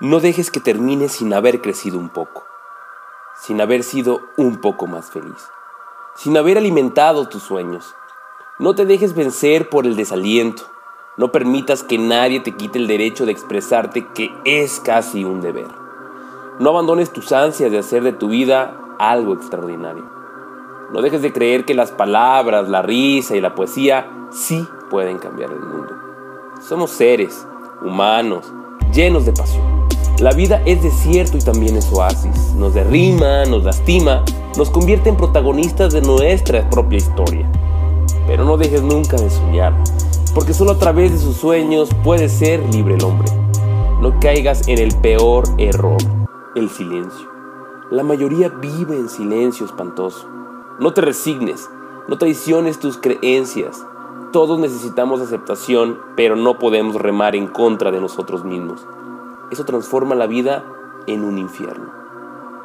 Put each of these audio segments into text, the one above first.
No dejes que termine sin haber crecido un poco, sin haber sido un poco más feliz, sin haber alimentado tus sueños. No te dejes vencer por el desaliento. No permitas que nadie te quite el derecho de expresarte que es casi un deber. No abandones tus ansias de hacer de tu vida algo extraordinario. No dejes de creer que las palabras, la risa y la poesía sí pueden cambiar el mundo. Somos seres humanos, llenos de pasión. La vida es desierto y también es oasis. Nos derrima, nos lastima, nos convierte en protagonistas de nuestra propia historia. Pero no dejes nunca de soñar, porque solo a través de sus sueños puede ser libre el hombre. No caigas en el peor error, el silencio. La mayoría vive en silencio espantoso. No te resignes, no traiciones tus creencias. Todos necesitamos aceptación, pero no podemos remar en contra de nosotros mismos eso transforma la vida en un infierno.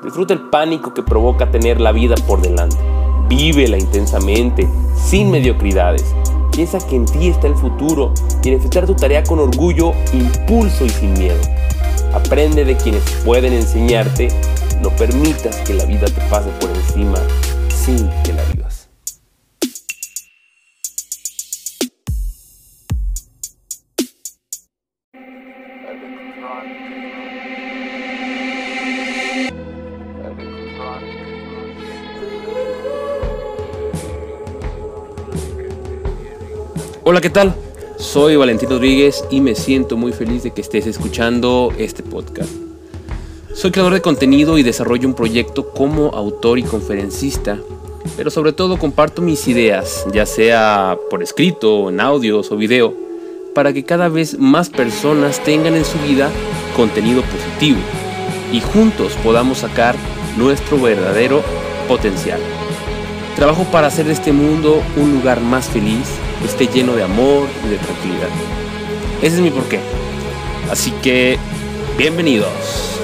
Disfruta el pánico que provoca tener la vida por delante. Vívela intensamente, sin mediocridades. Piensa que en ti está el futuro y en enfrentar tu tarea con orgullo, impulso y sin miedo. Aprende de quienes pueden enseñarte. No permitas que la vida te pase por encima sin que la vivas. Hola, ¿qué tal? Soy Valentín Rodríguez y me siento muy feliz de que estés escuchando este podcast. Soy creador de contenido y desarrollo un proyecto como autor y conferencista, pero sobre todo comparto mis ideas, ya sea por escrito, en audios o video, para que cada vez más personas tengan en su vida contenido positivo y juntos podamos sacar nuestro verdadero potencial. Trabajo para hacer de este mundo un lugar más feliz esté lleno de amor y de tranquilidad. Ese es mi porqué. Así que, bienvenidos.